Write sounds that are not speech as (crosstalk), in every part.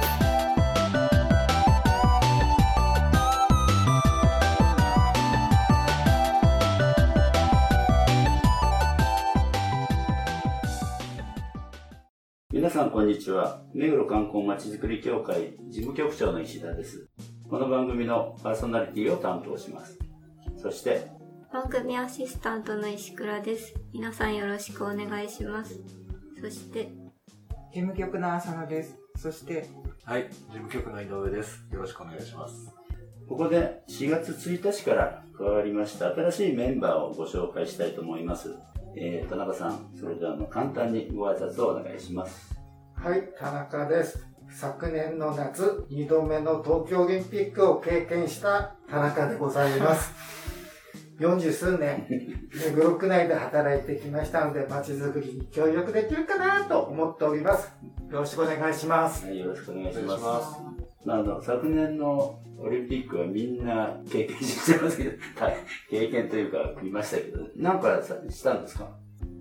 す。さんこんにちは。目黒観光まちづくり協会事務局長の石田です。この番組のパーソナリティを担当します。そして、番組アシスタントの石倉です皆さんよろしくお願いしますそして事務局の浅野です。そして、はい、事務局の井上です。よろしくお願いします。ここで4月1日から加わりました新しいメンバーをご紹介したいと思います。えー、田中さん、それではあの簡単にご挨拶をお願いします。はい、田中です。昨年の夏、2度目の東京オリンピックを経験した田中でございます。40数年、目黒区内で働いてきましたので、街づくりに協力できるかなと思っております。よろしくお願いします。はい、よろしくお願いしますあ、あの昨年のオリンピックはみんな経験してますけど、(laughs) はい経験というか見ましたけど、なんかさしたんですか？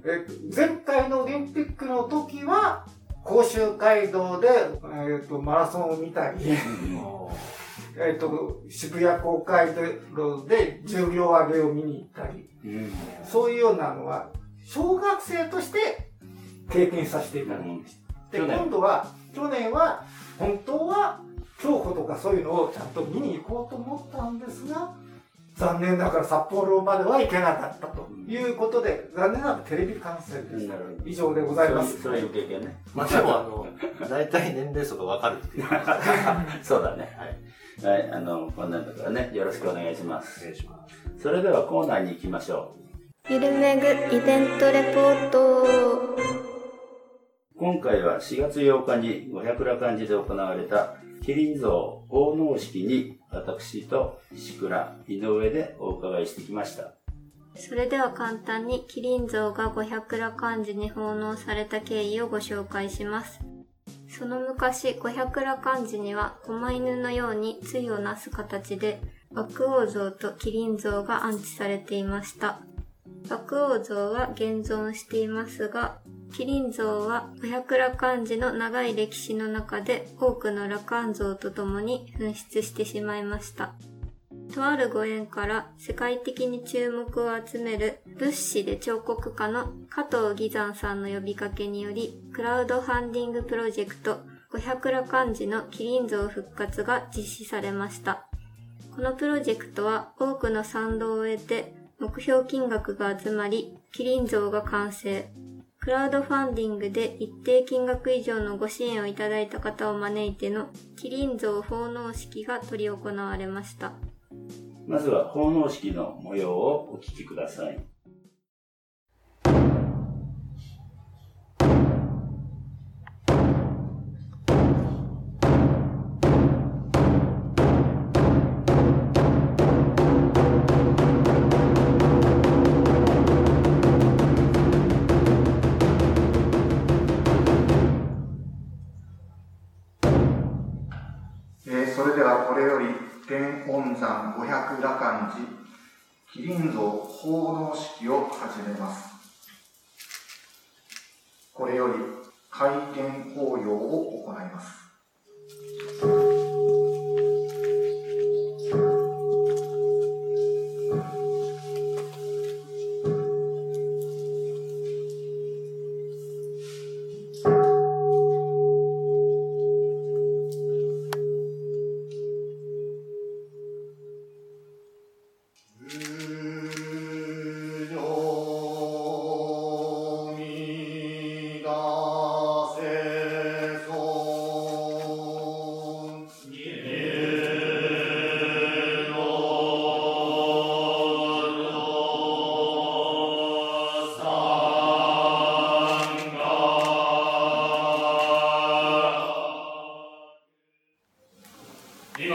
え前回のオリンピックの時は、甲州街道で、えー、とマラソンを見たり、(laughs) えっと、渋谷公会道で重量上げを見に行ったり、うん。そういうようなのは、小学生として経験させていただきました。で、今度は、去年は、本当は、競歩とかそういうのをちゃんと見に行こうと思ったんですが、残念ながら札幌までは行けなかったということで、残念ながらテレビ観戦でした。以上でございます。そういう経験ね。まあでも、あの、大体年齢層がわかるっていう。(laughs) そうだね。はい。はい、あの、こんなんだからね、よろしくお願いします。お願いします。それではコーナーに行きましょゆるめぐイベントレポートう。今回は4月8日に五百羅漢寺で行われた、キリン像奉納式に、私と石倉、井上でお伺いしてきました。それでは簡単にキリン像が五百羅漢寺に奉納された経緯をご紹介します。その昔、五百羅漢寺には狛犬のように対をなす形で、爆王像とキリン像が安置されていました。爆王像は現存していますが、キリン像は五百羅漢寺の長い歴史の中で多くの羅漢像とともに紛失してしまいました。とあるご縁から世界的に注目を集める仏師で彫刻家の加藤義山さんの呼びかけにより、クラウドファンディングプロジェクト五百羅漢寺のキリン像復活が実施されました。このプロジェクトは多くの賛同を得て目標金額が集まり、キリン像が完成。クラウドファンディングで一定金額以上のご支援をいただいた方を招いての麒麟像奉納式が執り行われました。まずは奉納式の模様をお聞きください。麒麟像奉納式を始めます。これより開天法要を行います。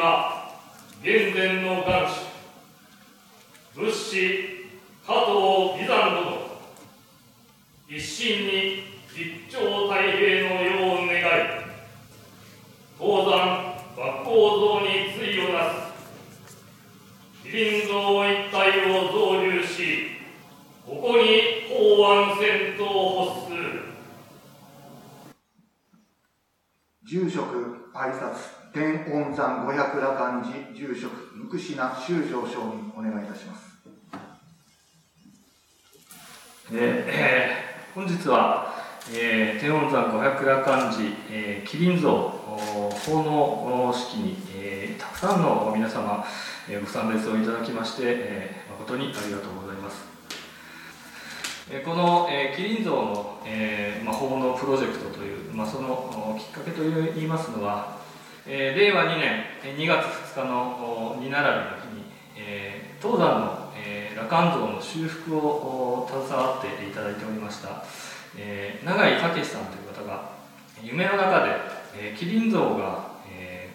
今、現前の元首、仏師加藤義山殿、一心に吉兆太平林像一体を造立し、ここに法安線と発する。住職挨拶天恩山五百羅漢寺住職無垢品修正承認お願いいたしますえー、本日は、えー、天恩山五百羅漢寺、えー、麒麟像奉納式に、えー、たくさんの皆様、えー、ご参列をいただきまして、えー、誠にありがとうございます。えー、この、えー、麒麟像の、えーまあ、奉納プロジェクトという、まあ、そのきっかけといいますのは、えー、令和2年2月2日の二並びの、えー、東山の羅漢像の修復を携わっていただいておりました、え、永井武さんという方が夢の中で、えー、麒麟像が、え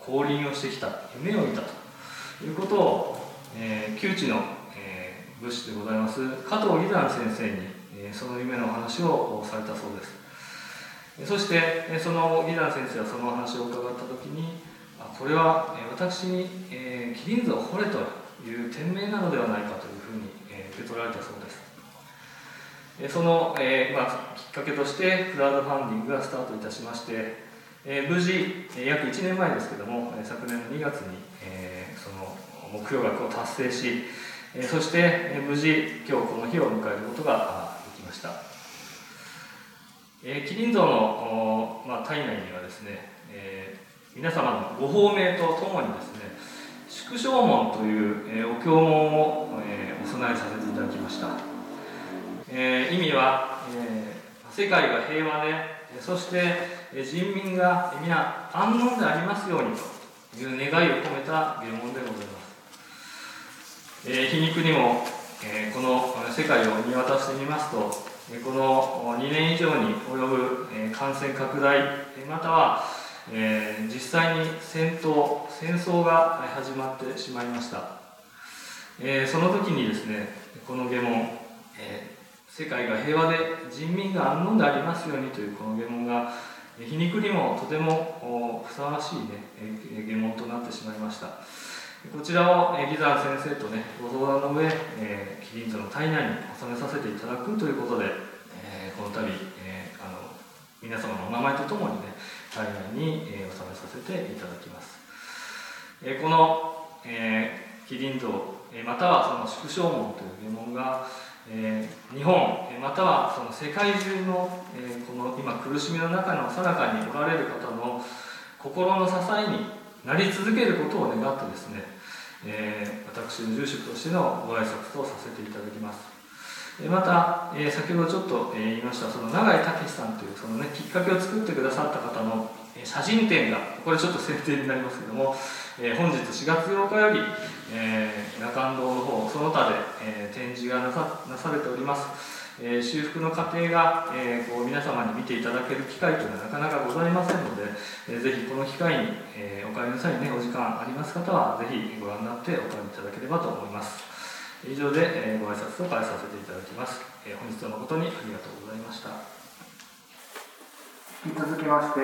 ー、降臨をしてきた。夢を見たということを、えー、旧知の、えー、武士でございます加藤義山先生に、え、その夢のお話をされたそうです。そしてその義山先生はそのお話を伺った時にこれは私に、えー、麒麟像を掘れという店名なのではないかというふうに、え受け取られたそうです。その、えーまあ、きっかけとしてクラウドファンディングがスタートいたしまして、えー、無事、え約1年前ですけども、昨年の2月に、えー、その目標額を達成し、えー、そして、えー、無事今日この日を迎えることができました。えー、キリン像のお、まあ、体内にはですね、えー、皆様のご褒美とともにですね祝章文という、え、お経文を、え、お供えさせていただきました、え、意味は、え世界が平和でそして人民が皆安穏でありますようにという願いを込めた言文でございます、え皮肉にも、えこの世界を見渡してみますとこの2年以上に及ぶ感染拡大またはえー、実際に戦闘戦争が始まってしまいました、えー、その時にですねこの下問、えー、世界が平和で人民が安穏でありますようにというこの下問が皮肉にもとてもふさわしい、ね、下問となってしまいました。こちらを義山先生とねご相談の上、えー、キリン像の体内に収めさせていただくということで、えー、この度、えー、あの皆様のお名前とともにね体内に、えー、収めさせていただきます、えー、この、えー、麒麟像、えまたはその縮小門という疑問が、え日本えまたはその世界中の、えこの今苦しみの中のさなかにおられる方の心の支えになり続けることを願ってですね、え私の住職としてのご挨拶とさせていただきます。また、え、先ほどちょっと、え、言いましたその永井武さんというその、ね、きっかけを作ってくださった方の、え、写真展がこれちょっと宣伝になりますけども、え、本日4月8日より、えー、中安堂の方その他で、え、展示がなさなされております、えー、修復の過程が、えー、こう皆様に見ていただける機会というのはなかなかございませんので、えー、ぜひこの機会に、えー、お帰りの際にねお時間あります方はぜひご覧になってお帰りいただければと思います。以上で、えご挨拶を返させていただきます、え本日は誠にありがとうございました。引き続きまして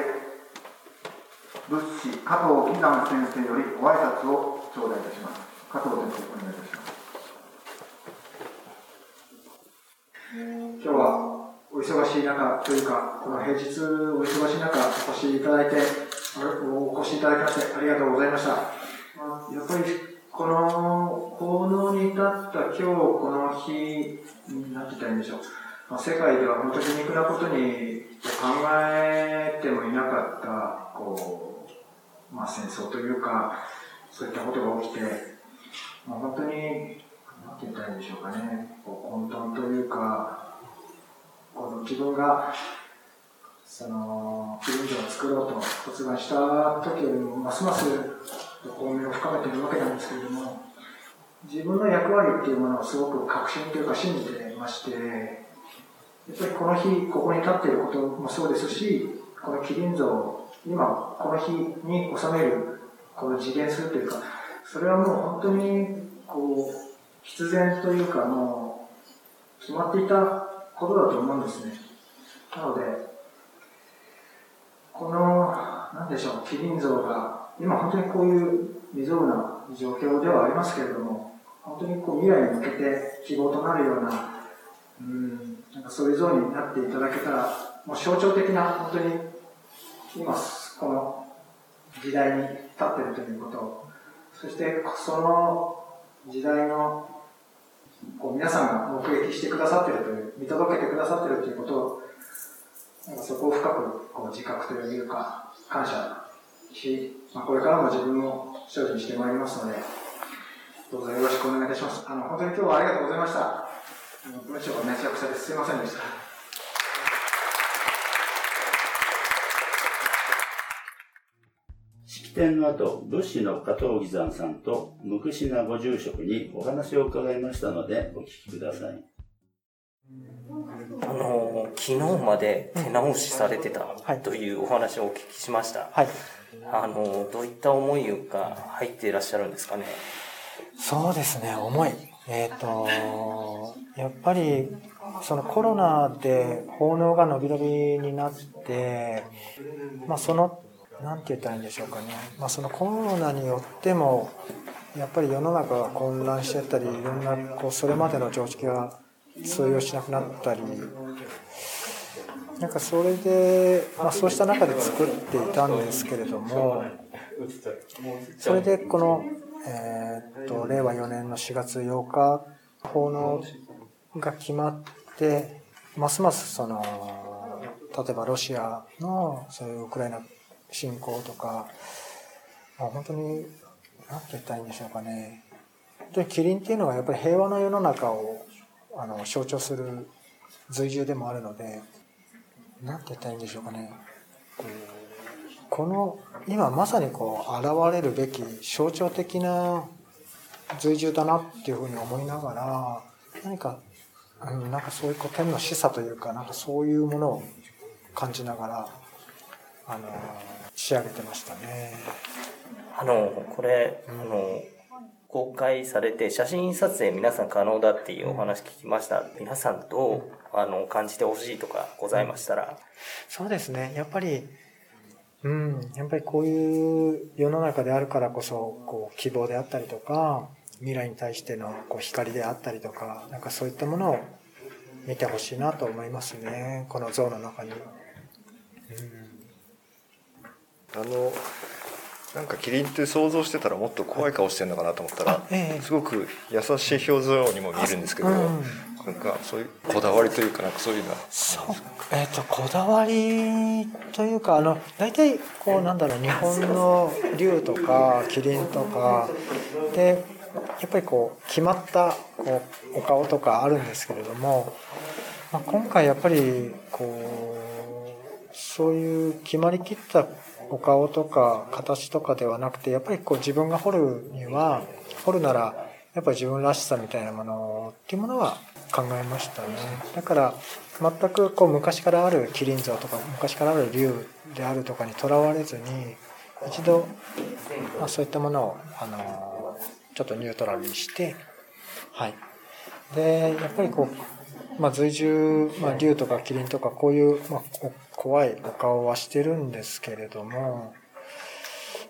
仏師加藤喜山先生よりご挨拶を頂戴いたします。加藤先生お願いいたします。今日はお忙しい中というか、この平日お忙しい中お越しいただいて、お越しいただきましてありがとうございました。やっぱりこの効能に至った今日この日、なんて言ったらいいんでしょう。まあ、世界では本当に皮肉なことに考えてもいなかった、こう、まあ戦争というか、そういったことが起きて、まあ、本当に、なんて言ったらいいんでしょうかね、こう混沌というか、この自分が、その、自分を作ろうと発願した時よりも、ますます公明を深めているわけなんですけれども、自分の役割っていうものをすごく確信というか信じてまして、やっぱりこの日、ここに立っていることもそうですし、この麒麟像を今、この日に収める、この次元するというか、それはもう本当に、こう、必然というか、もう、決まっていたことだと思うんですね。なので、この、なんでしょう、麒麟像が今本当にこういう未曾有な状況ではありますけれども、本当にこう未来に向けて希望となるような、うん、なんかそういう像になっていただけたら、もう象徴的な、本当に今、この時代に立っているということ、そしてその時代のこう皆さんが目撃してくださっているという、見届けてくださっているということを、なんかそこを深くこう自覚というか、感謝し、まあ、これからも自分を精進してまいりますので、どうぞよろしくお願いいたします。あの、本当に今日はありがとうございました。文章がめちゃくちゃですいませんでした。式典の後、仏師の加藤義山さんと無口なご住職にお話を伺いましたので、お聞きください。あの昨日まで手直しされてたというお話をお聞きしました。はい。あのどういった思いが入っていらっしゃるんですかね？そうですね、思い。えっ、ー、と、やっぱり、そのコロナで奉納が伸び伸びになって、まあその、なんて言ったらいいんでしょうかね。まあそのコロナによっても、やっぱり世の中が混乱してたり、いろんな、こう、それまでの常識が通用しなくなったり、なんかそれで、まあそうした中で作っていたんですけれども、それでこの、えー、っと、令和4年の4月8日、奉納が決まって、ますますその、例えばロシアのそういうウクライナ侵攻とか、まあ、本当に、なんて言ったらいいんでしょうかね。本当にキリンっていうのはやっぱり平和の世の中をあの象徴する随従でもあるので、なんて言ったらいいんでしょうかね。この今まさにこう現れるべき象徴的な随従だなっていうふうに思いながら何か、なんかそういうこう天の示唆というかなんかそういうものを感じながらあの仕上げてましたね。あのこれ、うん、あの公開されて写真撮影皆さん可能だっていうお話聞きました。皆さんどうあの感じてほしいとかございましたら。そうですね。やっぱりうん、やっぱりこういう世の中であるからこそ、こう、希望であったりとか、未来に対してのこう光であったりとか、なんかそういったものを見てほしいなと思いますね。この像の中に。うん、あの、なんかキリンって想像してたらもっと怖い顔してるのかなと思ったら、ええ、すごく優しい表情にも見えるんですけど、うん、なんかそういうこだわりというかなんかそういうのは。そうえっ、ー、とこだわりというかあの大体こうなんだろう日本の竜とかキリンとかでやっぱりこう決まったこうお顔とかあるんですけれども、まあ、今回やっぱりこうそういう決まりきったお顔とか形とかではなくてやっぱりこう自分が彫るには彫るならやっぱり自分らしさみたいなものっていうものは考えましたね。だから全くこう昔からある麒麟像とか昔からある竜であるとかにとらわれずに一度、まあ、そういったものをあのちょっとニュートラルにしてはい。でやっぱりこう、まあ、随従、まあ、竜とか麒麟とかこういう、まあ、怖いお顔はしてるんですけれども、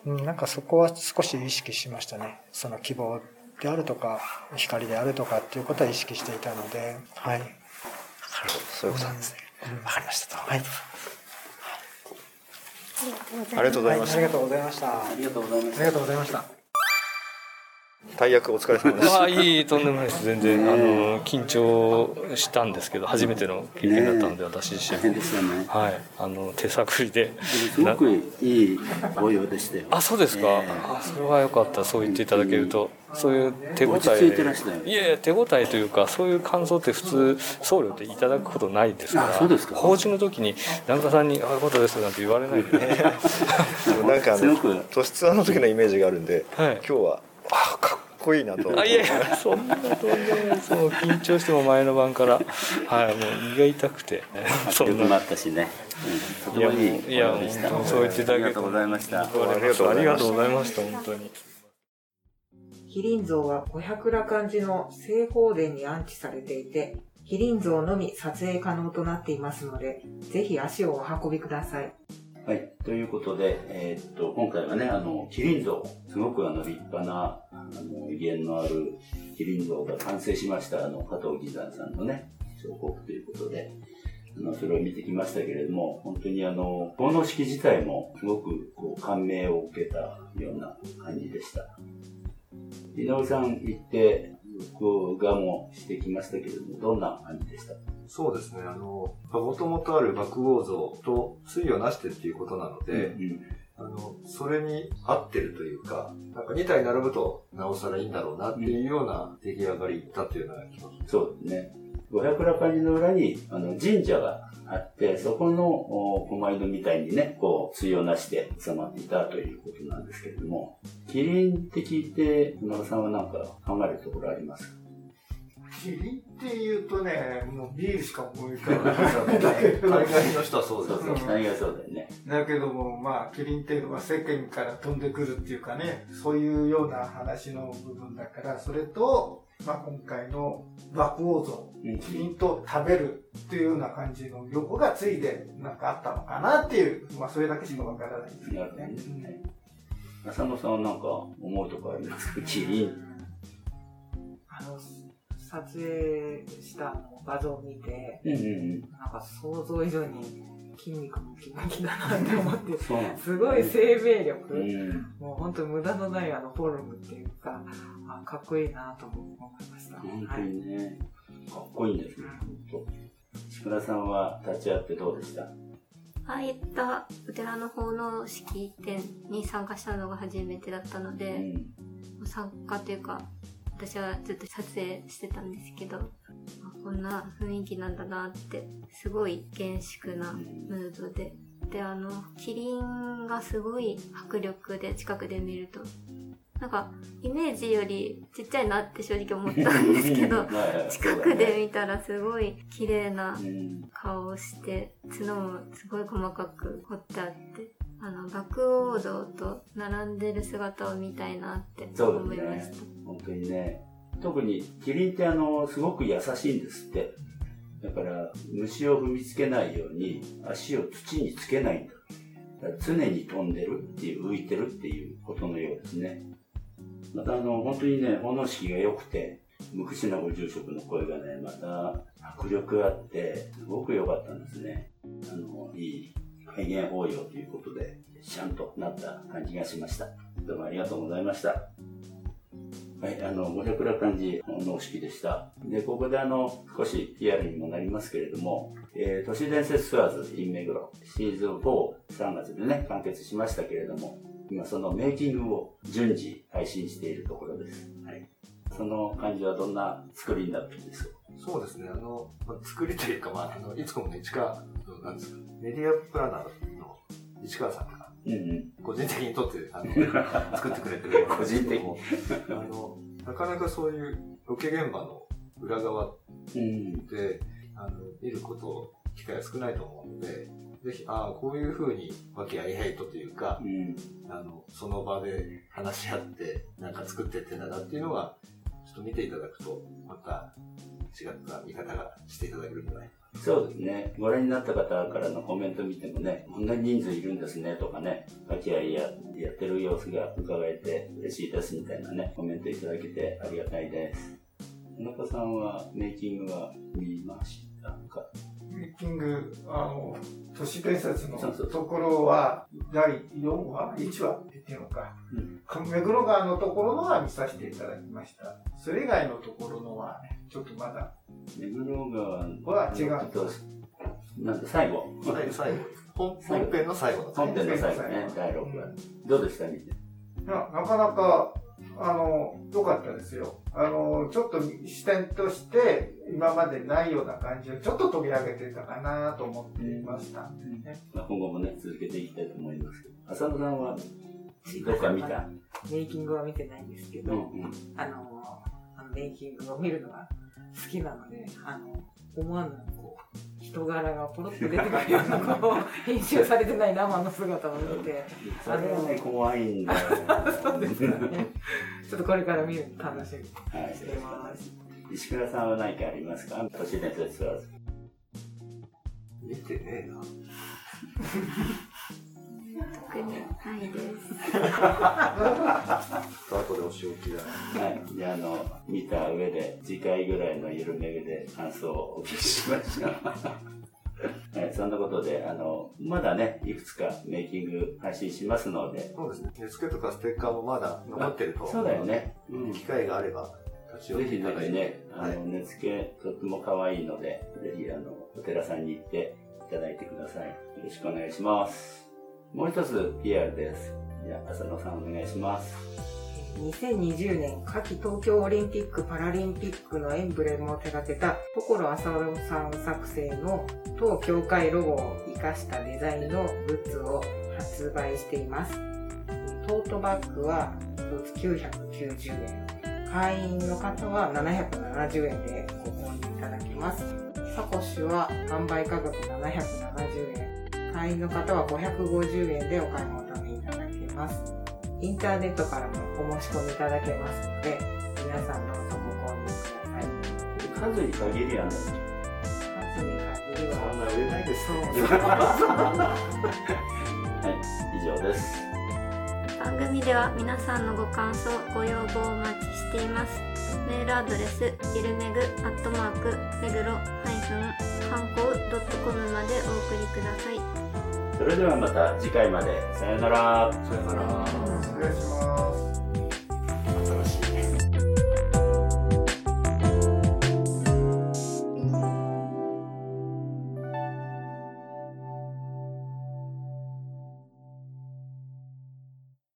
うん、なんかそこは少し意識しましたね。その希望であるとか光であるとかっていうことは意識していたのではい。なるほど。そういうことなんですね。わ、かりました。はい。ありがとうございました、ありがとうございました。ありがとうございました大役お疲れ様です。あいいとんでもないです。全然あの緊張したんですけど初めての経験だったので、私自身、ね、はいあの手探りで。すごくいいご用でしたよ。あそうですか。えー、それは良かった。そう言っていただけると。そういう手応えいやいや手応えというかそういう感想って普通送料でいただくことないですからそうですか法事の時に檀家さんに「ああいうことです」なんて言われないで、ね、(laughs) なんかあの突出の時のイメージがあるんで、はい、今日はあかっこいいなと。あいやいやそんなとんでもないそう緊張しても前の晩から。はいもう胃が痛くて。そんななったしね、うん、とてもいいいや本当にそう言っていただけありがとうございました。ありがとうございました。本当に。麒麟像は五百羅漢寺の正方殿に安置されていて麒麟像のみ撮影可能となっていますのでぜひ足をお運びくださいはい。ということで、えー、っと、今回はね、あの、キリン像、すごくあの、立派な、あの、威厳のあるキリン像が完成しました、あの、加藤義山さんのね、彫刻ということで、あの、それを見てきましたけれども、本当にあの、奉納式自体もすごくこう感銘を受けたような感じでした。井上さん行って、録画もしてきましたけれども、どんな感じでした？そうですね、あの、もともとある爆豪像と対をなしてっていうことなので、うんうん。あの、それに合ってるというか、なんか2体並ぶとなおさらいいんだろうなっていうような出来上がりだっていうのが気がそうですね。五百羅漢寺の裏にあの神社があって、そこの狛犬みたいにね、こう、対をなして収まっていたということなんですけれども、キリンって聞いて、今田さんは何か考えるところありますか？キリンって言うとね、もうビールしか思い浮かばない。だけど、海外の人はそうですね。大概そうだよね。だけども、まあ、キリンっていうのは世間から飛んでくるっていうかね、そういうような話の部分だから、それと、まあ、今回の爆王像、キリンと食べるっていうような感じの横がついでなんかあったのかなっていう、まあ、それだけしかわからないですけどね。浅野さんはなんか思うとこありますか？キリン。撮影した画像を見て、うんうんうん、なんか想像以上に筋肉ムキムキだなって思って、すごい生命力、うん、もう本当無駄のないあのフォルムっていうか、あかっこいいなと思いました。本当にね、はい、かっこいいんですね、本当。志倉さんは立ち会ってどうでした？ああいったお寺の奉納式典に参加したのが初めてだったので、うん、参加というか私はずっと撮影してたんですけど、こんな雰囲気なんだなって、すごい厳粛なムードで。で、あの、キリンがすごい迫力で近くで見ると、なんか、イメージよりちっちゃいなって正直思ったんですけど、(laughs) 近くで見たらすごい綺麗な顔をして、角もすごい細かく彫ってあって、あの、爆王像と並んでる姿を見たいなって思いました。ね、本当にね。特に、キリンってあの、すごく優しいんですって。だから、虫を踏みつけないように、足を土につけないんだ。だ常に飛んでるっていう、浮いてるっていうことのようですね。またあの、本当にね、奉納式が良くて、無口なご住職の声がね、また迫力あって、すごく良かったんですね。あの、いい変幻法要ということで、シャンとなった感じがしました。どうもありがとうございました。はい、あの、五百羅漢寺の式でした。で、ここであの、少し PR にもなりますけれども、えー、都市伝説ツアーズ in 目黒シーズン4、3月でね、完結しましたけれども、今そのメイキングを順次配信しているところです。はい。その感じはどんな作りになってるんですか？そうですね、あの、まあ、作りというか、まあ、あの、いつこもね、市川、なんですか、メディアプランナーの市川さんが、うんうん、個人的にとって、あの、(laughs) 作ってくれてる個人的に。あの、なかなかそういうロケ現場の裏側で、うん、あの、見ること、機会が少ないと思うので、ぜひ、ああ、こういうふうに、和気あいあいとというか、うん、あの、その場で話し合って、なんか作ってってんだなっていうのは、ちょっと見ていただくと、また違った見方がしていただけるんじゃない？そうですね。ご覧になった方からのコメント見てもね、こんな人数いるんですねとかね、和気あいややってる様子が伺えて嬉しいですみたいなね、コメントいただけてありがたいです。田中さんはメイキングは見ましたか？キング、あの、都市伝説のところは、第4話 ?1 話？って言っていうのか。うん、目黒川のところのは見させていただきました。それ以外のところのはね、ちょっとまだ。目黒川は違う。なんか最後。最後。本編の最後本編の最後ね、第6話。どうでした？見て。なかなかあの、良かったですよ。あの、ちょっと視点として、今までないような感じをちょっと取り上げてたかなと思っていました。ね、今後もね、続けていきたいと思いますけど。浅野さんは、どっか見た？メイキングは見てないんですけど、うんうん、あの、あのメイキングを見るのが好きなので、あの、思わぬ人柄がポロッと出てくるようなこう編集されてない生の姿を見て。それはね怖いんだよ (laughs) そうですね。ちょっとこれから見るの楽しみにしてます、はい、石倉さんは何かありますか？都市伝説は。見てねえな特にないです。後でお仕置きだ。はい。じゃあ、あの、見た上で、次回ぐらいのゆるめぐで感想をお聞きしました。(laughs) はい、そんなことで、あの、まだね、いくつかメイキング配信しますので。そうですね。値付けとかステッカーもまだ残ってると。そうだよね。うん。機会があれば、立ち寄ってぜひぜひね、あの、値付けとっても可愛いので、ぜひ、あの、お寺さんに行っていただいてください。よろしくお願いします。もう一つ PR です。じゃあ、浅野さんお願いします。2020年夏季東京オリンピック・パラリンピックのエンブレムを手掛けた所浅野さん作成の当協会ロゴを生かしたデザインのグッズを発売しています。トートバッグは1つ990円。会員の方は770円でご購入いただけます。サコッシュは販売価格770円。会員の方は550円でお買い求めいただけます。インターネットからもお申し込みいただけますので、皆さんどうぞご購入ください。数に限りはない数に限りは。そんな売れないです。はい、以上です。番組では皆さんのご感想、ご要望をお待ちしています。メールアドレス、ゆるめぐ、アットマーク、めぐろ、ハイフン、観光ドットコムまでお送りください。それではまた次回まで。さよなら。さよなら。失礼します。